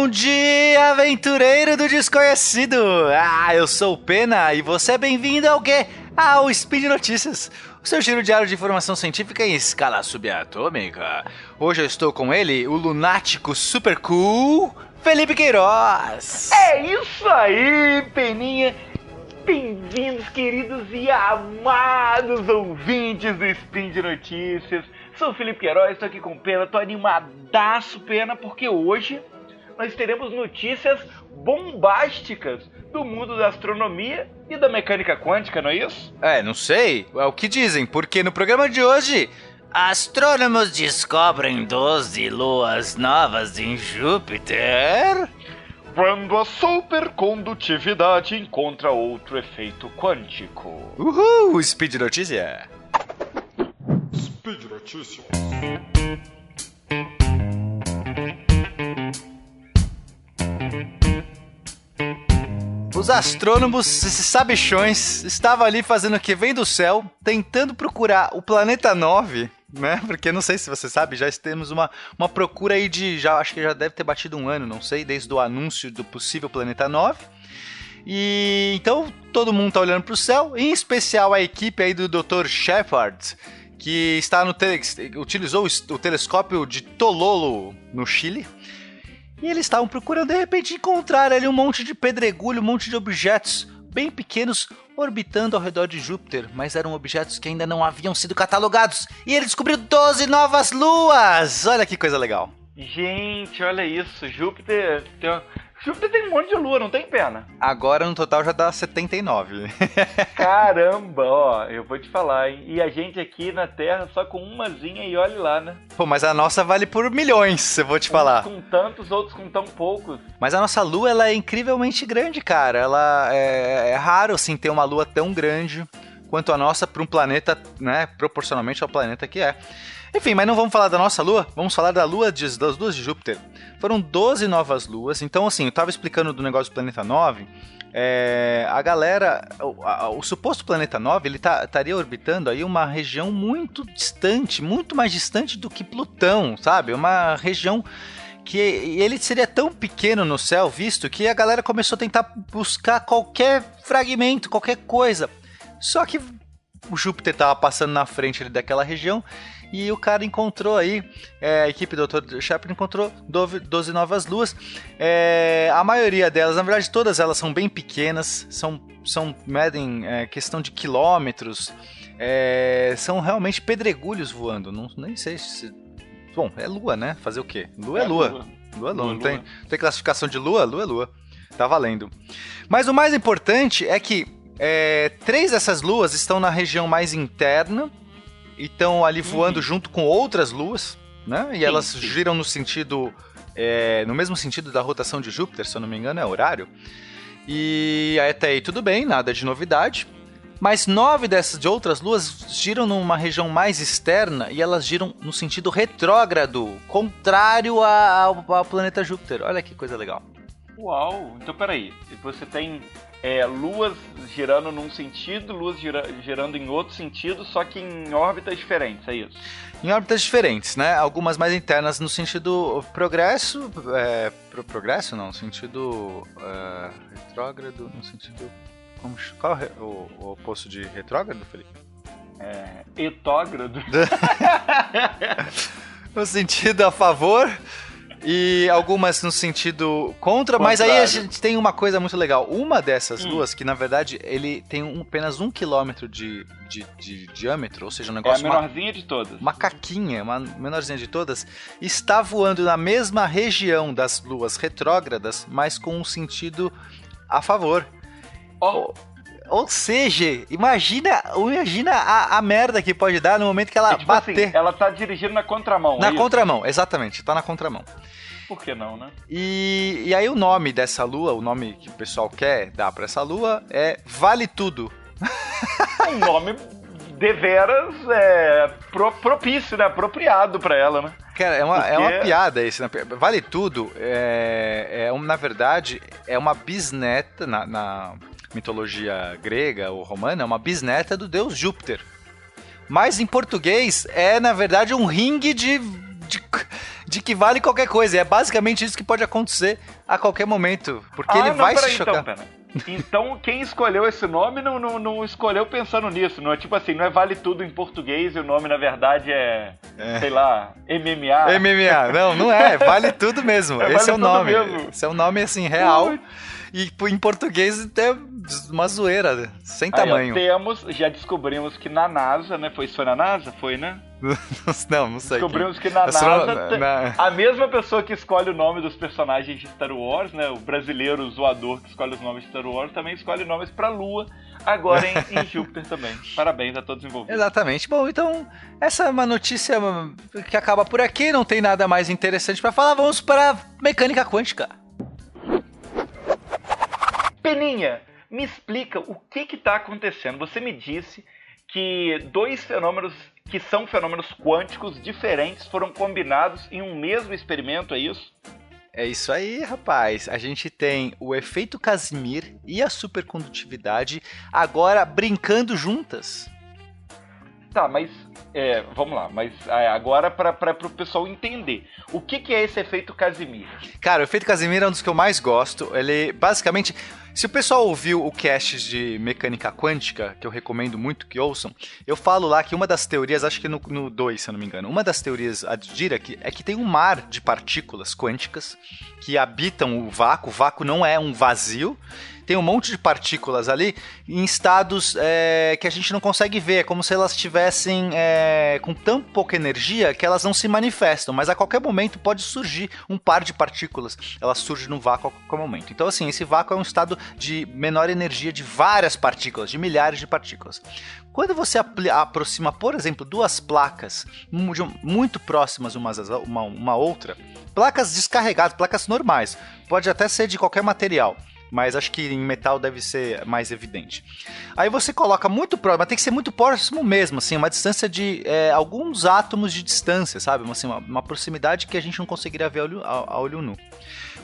Bom dia, aventureiro do desconhecido! Ah, eu sou o Pena e você é bem-vindo ao quê? Ao Speed Notícias, o seu giro diário de informação científica em escala subatômica. Hoje eu estou com ele, o lunático super cool, Felipe Queiroz. É isso aí, Peninha! Bem-vindos, queridos e amados ouvintes do Spin de Notícias. Sou o Felipe Queiroz, estou aqui com Pena, tô animadaço, Pena, porque hoje nós teremos notícias bombásticas do mundo da astronomia e da mecânica quântica, não é isso? É, não sei, é o que dizem, porque no programa de hoje Astrônomos descobrem 12 luas novas em Júpiter. Quando a supercondutividade encontra outro efeito quântico. Uhul, Speed Notícia. Speed Notícias. Os astrônomos, esses sabichões, estavam ali fazendo o que? Vem do céu, tentando procurar o planeta 9, né? Porque não sei se você sabe, já temos uma, uma procura aí de. Já, acho que já deve ter batido um ano, não sei, desde o anúncio do possível planeta 9. E então todo mundo tá olhando para o céu, em especial a equipe aí do Dr. Shepard, que está no utilizou o telescópio de Tololo no Chile e eles estavam procurando, de repente, encontrar ali um monte de pedregulho, um monte de objetos bem pequenos orbitando ao redor de Júpiter, mas eram objetos que ainda não haviam sido catalogados. E ele descobriu 12 novas luas! Olha que coisa legal. Gente, olha isso. Júpiter tem Júpiter tem um monte de lua, não tem pena? Agora no total já dá 79. Caramba, ó, eu vou te falar, hein? E a gente aqui na Terra só com umazinha e olhe lá, né? Pô, mas a nossa vale por milhões, eu vou te falar. Uns com tantos, outros com tão poucos. Mas a nossa lua, ela é incrivelmente grande, cara. Ela é, é raro, assim, ter uma lua tão grande quanto a nossa para um planeta, né? Proporcionalmente ao planeta que é. Enfim, mas não vamos falar da nossa lua, vamos falar da lua de, das luas de Júpiter. Foram 12 novas luas, então assim, eu tava explicando do negócio do planeta 9. É, a galera, o, a, o, suposto planeta 9, ele tá, estaria orbitando aí uma região muito distante, muito mais distante do que Plutão, sabe? Uma região que ele seria tão pequeno no céu, visto que a galera começou a tentar buscar qualquer fragmento, qualquer coisa. Só que o Júpiter estava passando na frente daquela região e o cara encontrou aí, é, a equipe do Dr. Shepard encontrou 12 novas luas. É, a maioria delas, na verdade, todas elas são bem pequenas, são, são medem é, questão de quilômetros, é, são realmente pedregulhos voando. Não, nem sei se. Bom, é lua, né? Fazer o quê? Lua é, é lua. Lua, lua, lua. Não tem, tem classificação de lua? Lua é lua. Tá valendo. Mas o mais importante é que é, três dessas luas estão na região mais interna e estão ali voando uhum. junto com outras luas, né? E sim, elas sim. giram no sentido. É, no mesmo sentido da rotação de Júpiter, se eu não me engano, é horário. E até aí tudo bem, nada de novidade. Mas nove dessas de outras luas giram numa região mais externa e elas giram no sentido retrógrado, contrário ao, ao planeta Júpiter. Olha que coisa legal. Uau! Então peraí, você tem é, luas girando num sentido, luas gira, girando em outro sentido, só que em órbitas diferentes, é isso? Em órbitas diferentes, né? Algumas mais internas no sentido progresso, é, pro, progresso não, no sentido é, retrógrado, no sentido... Como, qual é o, o oposto de retrógrado, Felipe? É, etógrado. no sentido a favor e algumas no sentido contra, Contrário. mas aí a gente tem uma coisa muito legal. Uma dessas hum. duas, que na verdade ele tem um, apenas um quilômetro de, de, de, diâmetro, ou seja, um negócio. É a menorzinha uma, de todas. Uma caquinha, uma menorzinha de todas, está voando na mesma região das luas retrógradas, mas com um sentido a favor. Oh. Ou seja, imagina, imagina a, a, merda que pode dar no momento que ela é, tipo assim, bater. Assim, ela tá dirigindo na contramão. Na é contramão, exatamente, tá na contramão. Por que não, né? E, e aí o nome dessa lua, o nome que o pessoal quer dar para essa lua é Vale Tudo. um nome deveras é, pro, propício, né? Apropriado para ela, né? Cara, é uma, Porque... é uma piada isso. Né? Vale Tudo é, é, na verdade, é uma bisneta na, na mitologia grega ou romana, é uma bisneta do deus Júpiter. Mas em português é, na verdade, um ringue de, de, de que vale qualquer coisa. É basicamente isso que pode acontecer a qualquer momento. Porque Ah, ele não, vai se peraí, chocar. Então. Então, quem escolheu esse nome não, não, não escolheu pensando nisso. Não é tipo assim, não é vale tudo em português e o nome, na verdade, é, sei lá, MMA. MMA. Não, não é. Vale tudo mesmo. É, Esse vale é o nome. mesmo. Esse é o nome, assim, real. Putz. E em português é uma zoeira, sem Aí, tamanho. temos, já descobrimos que na NASA, né? Foi isso foi na NASA? Foi, né? Não, não sei. Descobrimos que na Astro- NASA na- a mesma pessoa que escolhe o nome dos personagens de Star Wars, né? O brasileiro o zoador que escolhe os nomes de Star Wars também escolhe nomes pra Lua, agora em, em Júpiter também. Parabéns a todos envolvidos. Exatamente. Bom, então, essa é uma notícia que acaba por aqui, não tem nada mais interessante pra falar. Vamos para mecânica quântica. Peninha, me explica o que que tá acontecendo. Você me disse que dois fenômenos que são fenômenos quânticos diferentes foram combinados em um mesmo experimento, é isso? É isso aí, rapaz. A gente tem o efeito Casimir e a supercondutividade agora brincando juntas. Tá, mas é, vamos lá, mas é, agora para o pessoal entender. O que, que é esse efeito Casimir? Cara, o efeito Casimir é um dos que eu mais gosto. Ele, basicamente, se o pessoal ouviu o cast de mecânica quântica, que eu recomendo muito que ouçam, eu falo lá que uma das teorias, acho que no 2, se eu não me engano, uma das teorias a Dirac é que tem um mar de partículas quânticas que habitam o vácuo. O vácuo não é um vazio. Tem um monte de partículas ali em estados é, que a gente não consegue ver. É como se elas estivessem é, com tão pouca energia que elas não se manifestam. Mas a qualquer momento pode surgir um par de partículas. Elas surgem no vácuo a qualquer momento. Então, assim, esse vácuo é um estado de menor energia de várias partículas, de milhares de partículas. Quando você aproxima, por exemplo, duas placas muito próximas umas uma, uma outra, placas descarregadas, placas normais, pode até ser de qualquer material, mas acho que em metal deve ser mais evidente. Aí você coloca muito próximo, mas tem que ser muito próximo mesmo, assim, uma distância de é, alguns átomos de distância, sabe? Assim, uma, uma proximidade que a gente não conseguiria ver a olho, a, a olho nu.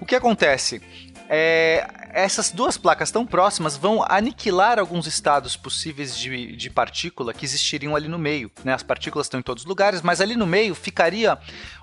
O que acontece? É, essas duas placas tão próximas vão aniquilar alguns estados possíveis de, de partícula que existiriam ali no meio. Né? As partículas estão em todos os lugares, mas ali no meio ficaria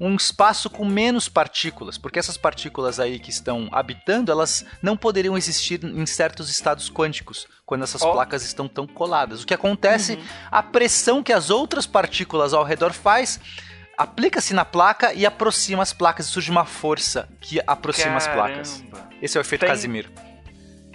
um espaço com menos partículas, porque essas partículas aí que estão habitando, elas não poderiam existir em certos estados quânticos, quando essas Ó. placas estão tão coladas. O que acontece, a pressão que as outras partículas ao redor faz aplica-se na placa e aproxima as placas, e surge uma força que aproxima as placas. Caramba. Esse é o efeito Tem- Casimiro.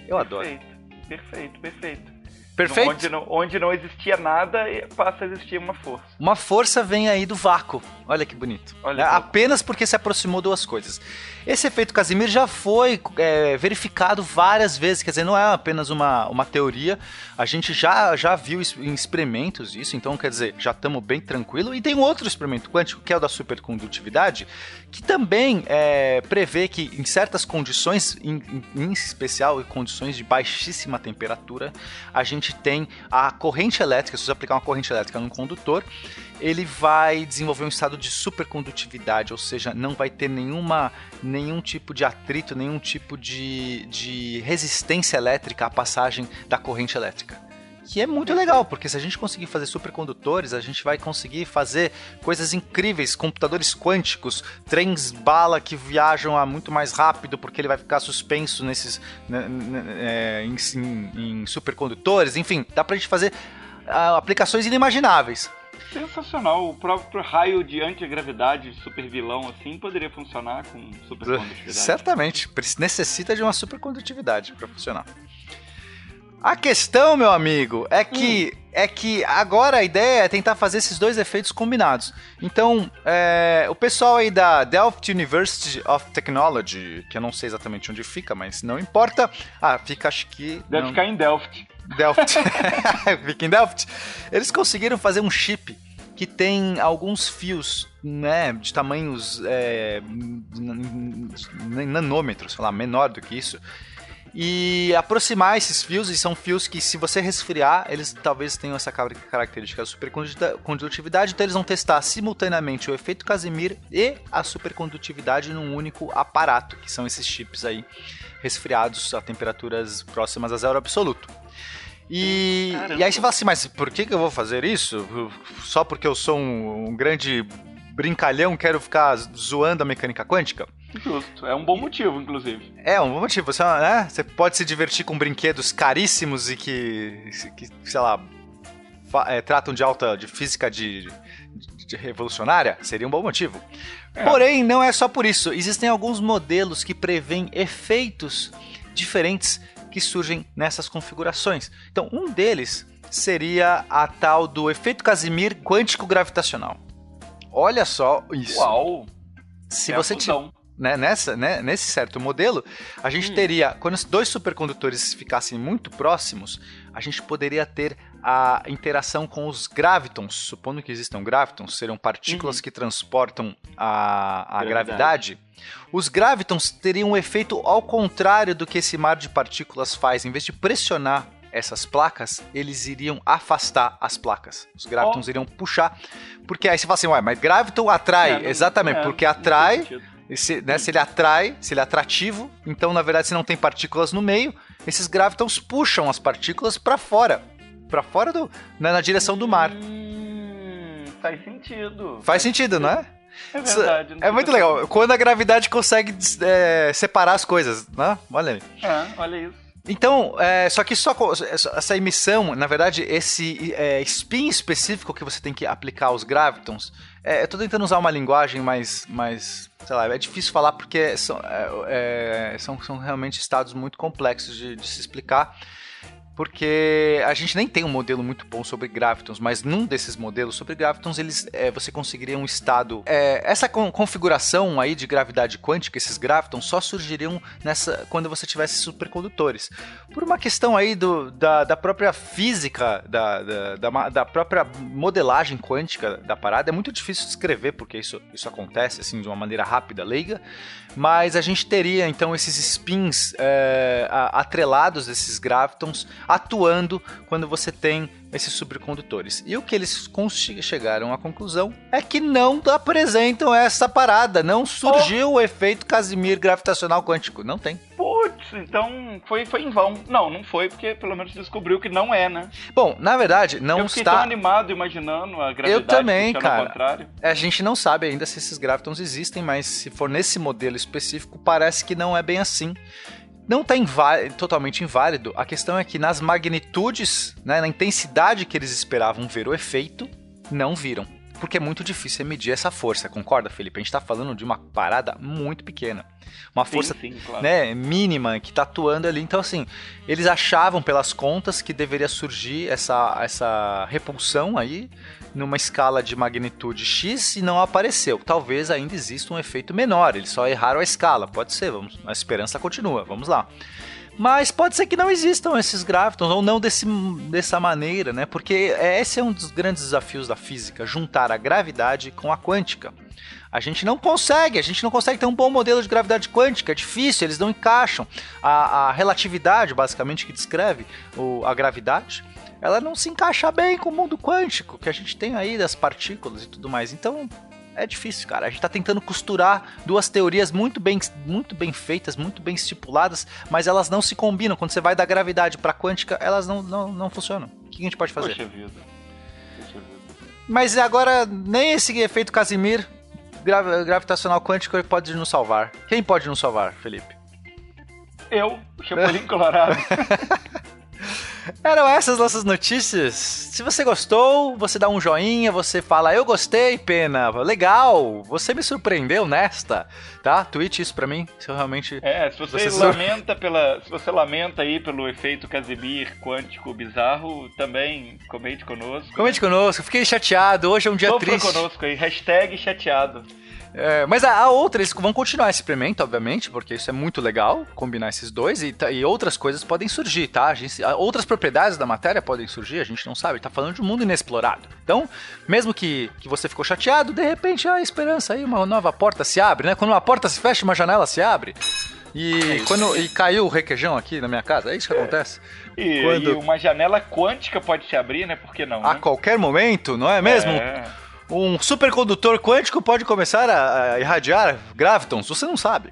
Eu adoro. Perfeito, perfeito, perfeito. Perfeito? Onde não, onde não existia nada, passa a existir uma força. Uma força vem aí do vácuo. Olha que bonito. Olha Né? Apenas porque se aproximou duas coisas. Esse efeito Casimir já foi é, verificado várias vezes, quer dizer, não é apenas uma, uma teoria. A gente já, já viu em experimentos isso, então quer dizer, já estamos bem tranquilo. E tem um outro experimento quântico, que é o da supercondutividade, que também é, prevê que em certas condições, em, em- especial em condições de baixíssima temperatura, a gente tem a corrente elétrica, se você aplicar uma corrente elétrica num condutor, ele vai desenvolver um estado de supercondutividade, ou seja, não vai ter nenhuma, nenhum tipo de atrito, nenhum tipo de, de resistência elétrica à passagem da corrente elétrica. Que é muito legal, porque se a gente conseguir fazer supercondutores, a gente vai conseguir fazer coisas incríveis, computadores quânticos, trens bala que viajam a muito mais rápido, porque ele vai ficar suspenso nesses né, né, é, em, em- em supercondutores, enfim, dá pra gente fazer ah, aplicações inimagináveis. Sensacional. O próprio raio de antigravidade super vilão assim poderia funcionar com supercondutividade. Certamente, necessita de uma supercondutividade para funcionar. A questão, meu amigo, é que é que agora a ideia é tentar fazer esses dois efeitos combinados. Então, é, o pessoal aí da Delft University of Technology, que eu não sei exatamente onde fica, mas não importa. Ah, fica acho que Deve não- ficar em Delft. Delft. Fica em Delft. Eles conseguiram fazer um chip que tem alguns fios, né, de tamanhos é, nanômetros, sei lá, menor do que isso. E aproximar esses fios, e são fios que, se você resfriar, eles talvez tenham essa car- característica da supercondutividade, então eles vão testar simultaneamente o efeito Casimir e a supercondutividade num único aparato, que são esses chips aí resfriados a temperaturas próximas a zero absoluto. E, e aí você fala assim, mas por que, que eu vou fazer isso? Só porque eu sou um, um grande brincalhão, quero ficar zoando a mecânica quântica. Justo. É um bom motivo, inclusive. É um bom motivo. Você, né? você pode se divertir com brinquedos caríssimos e que, que sei lá, é, tratam de alta de física de, de, de, revolucionária, seria um bom motivo. É. Porém, não é só por isso. Existem alguns modelos que prevêem efeitos diferentes que surgem nessas configurações. Então, um deles seria a tal do efeito Casimir quântico gravitacional. Olha só isso. Uau! Se é você tiver né, nessa, né, nesse certo modelo, a gente hum. teria, quando os dois supercondutores ficassem muito próximos, a gente poderia ter a interação com os gravitons, supondo que existam gravitons, serão partículas uhum. que transportam a, a gravidade. gravidade. Os gravitons teriam um efeito ao contrário do que esse mar de partículas faz. Em vez de pressionar essas placas, eles iriam afastar as placas. Os gravitons oh. iriam puxar. Porque aí você fala assim, ué, mas graviton atrai. É, não, Exatamente, é, porque atrai se, né, se ele atrai, se ele é atrativo, então na verdade se não tem partículas no meio, esses gravitons puxam as partículas para fora, para fora do, né, na direção do mar. Hum, faz sentido. Faz sentido, não é? É verdade. É muito legal. Quando a gravidade consegue é, separar as coisas, né? Olha aí. É, olha isso. Então, é, só que só essa emissão, na verdade, esse é, spin específico que você tem que aplicar aos gravitons, é, eu tô tentando usar uma linguagem mais, mais sei lá, é difícil falar porque são, é, é, são, são realmente estados muito complexos de, de se explicar porque a gente nem tem um modelo muito bom sobre gravitons, mas num desses modelos sobre gravitons, eles, é, você conseguiria um estado. É, essa con configuração aí de gravidade quântica, esses gravitons, só surgiriam nessa quando você tivesse supercondutores. Por uma questão aí do, da, da própria física, da, da, da, da própria modelagem quântica da parada, é muito difícil descrever porque isso, isso acontece assim de uma maneira rápida, leiga, mas a gente teria então esses spins é, atrelados desses gravitons atuando quando você tem esses supercondutores. E o que eles chegaram à conclusão é que não apresentam essa parada, não surgiu oh. o efeito Casimir gravitacional quântico, não tem. Então foi, foi em vão. Não, não foi, porque pelo menos descobriu que não é, né? Bom, na verdade, não Eu está... tão animado imaginando a gravidade Eu também, cara. A gente não sabe ainda se esses gravitons existem, mas se for nesse modelo específico, parece que não é bem assim não está totalmente inválido. A questão é que nas magnitudes, né, na intensidade que eles esperavam ver o efeito, não viram. Porque é muito difícil medir essa força, concorda, Felipe? A gente está falando de uma parada muito pequena. Uma sim, força sim, claro. né, mínima que está atuando ali. Então, assim, eles achavam pelas contas que deveria surgir essa, essa repulsão aí numa escala de magnitude X e não apareceu. Talvez ainda exista um efeito menor, eles só erraram a escala. Pode ser, vamos, a esperança continua, vamos lá. Mas pode ser que não existam esses gravitons, ou não desse, dessa maneira, né? Porque esse é um dos grandes desafios da física, juntar a gravidade com a quântica. A gente não consegue, a gente não consegue ter um bom modelo de gravidade quântica, é difícil, eles não encaixam. A, a relatividade, basicamente, que descreve o, a gravidade, ela não se encaixa bem com o mundo quântico que a gente tem aí das partículas e tudo mais. Então, é difícil, cara. A gente está tentando costurar duas teorias muito bem, muito bem feitas, muito bem estipuladas, mas elas não se combinam. Quando você vai da gravidade para quântica, elas não, não, não funcionam. O que a gente pode fazer? Poxa vida. Poxa vida. Mas agora, nem esse efeito Casimir gravitacional quântico pode nos salvar. Quem pode nos salvar, Felipe? Eu, Chapolin Colorado. Eram essas nossas notícias. Se você gostou, você dá um joinha, você fala, eu gostei, pena, legal, você me surpreendeu nesta, tá? Tweet isso pra mim, se eu realmente... É, se você, você lamenta pela... Se você lamenta aí pelo efeito Casimir quântico bizarro, também comente conosco. Comente conosco, fiquei chateado, hoje é um dia Sofra triste. conosco aí, hashtag chateado. É, mas a, a outra, eles vão continuar esse experimento, obviamente, porque isso é muito legal, combinar esses dois, e, e outras coisas podem surgir, tá? A gente, outras propriedades da matéria podem surgir, a gente não sabe, tá falando de um mundo inexplorado. Então, mesmo que, que você ficou chateado, de repente a esperança aí, uma nova porta se abre, né? Quando uma porta se fecha, uma janela se abre. E é quando e caiu o requeijão aqui na minha casa, é isso que acontece. E, Quando... e uma janela quântica pode se abrir, né? Por que não? A né? qualquer momento, não é mesmo? É um supercondutor quântico pode começar a, a irradiar gravitons, você não sabe.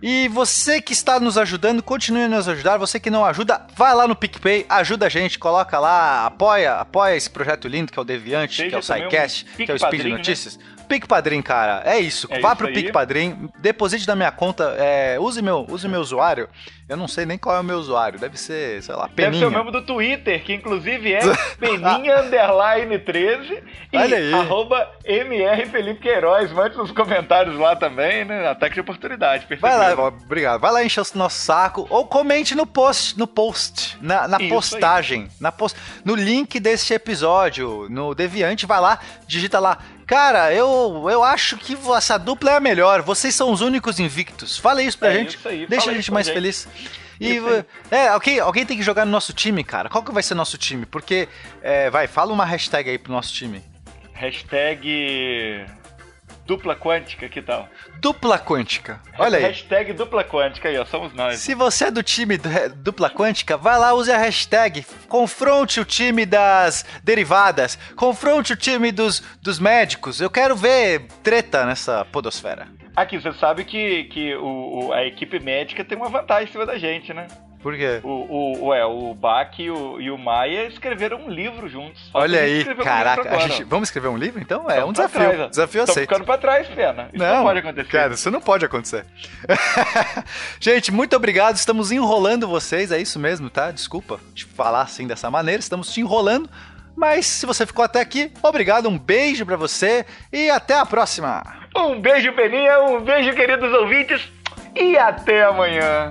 E você que está nos ajudando, continue a nos ajudar. Você que não ajuda, vai lá no PicPay, ajuda a gente, coloca lá, apoia, apoia esse projeto lindo que é o Deviante, Seja que é o SciCast, um que é o Speed padrinho, né? Notícias. Né? Pique Padrim, cara. É isso. É Vá isso pro aí. Pique Padrim, deposite na minha conta, é, use meu, use meu usuário. Eu não sei nem qual é o meu usuário. Deve ser, sei lá, Deve ser o Peninha. mesmo do Twitter, que inclusive é Peninha Underline 13 e Olha aí. arroba MR Felipe Queiroz. Mande nos comentários lá também, né? Ataque de oportunidade. Vai lá, obrigado. Vai lá encher o nosso saco ou comente no post, no post, na, na postagem, na post, no link deste episódio, no Deviante, vai lá, digita lá. Cara, eu, eu acho que essa dupla é a melhor. Vocês são os únicos invictos. Fala isso pra É gente. isso aí, deixa a gente mais gente. feliz. E é, alguém, alguém tem que jogar no nosso time, cara. Qual que vai ser nosso time? Porque, é, vai, fala uma hashtag aí pro nosso time. Hashtag dupla quântica, que tal? Dupla quântica. Olha aí. Hashtag dupla quântica aí, ó. Somos nós. Se você é do time do- dupla quântica, vai lá, use a hashtag, confronte o time das derivadas, confronte o time dos, dos médicos. Eu quero ver treta nessa podosfera. Aqui, você sabe que, que o, o- a equipe médica tem uma vantagem em cima da gente, né? Por quê? O, o, ué, o Bach e o, e o Maia escreveram um livro juntos. Olha aí, um caraca, agora, gente, vamos escrever um livro então? É Tamo um desafio, trás, ó. desafio aceito. ficando pra trás, pena. Isso não, pode acontecer. Cara, isso não pode acontecer. Gente, muito obrigado. Estamos enrolando vocês, é isso mesmo, tá? Desculpa te falar assim dessa maneira, estamos te enrolando. Mas se você ficou até aqui, obrigado, um beijo pra você e até a próxima. Um beijo, Peninha, um beijo, queridos ouvintes, e até amanhã.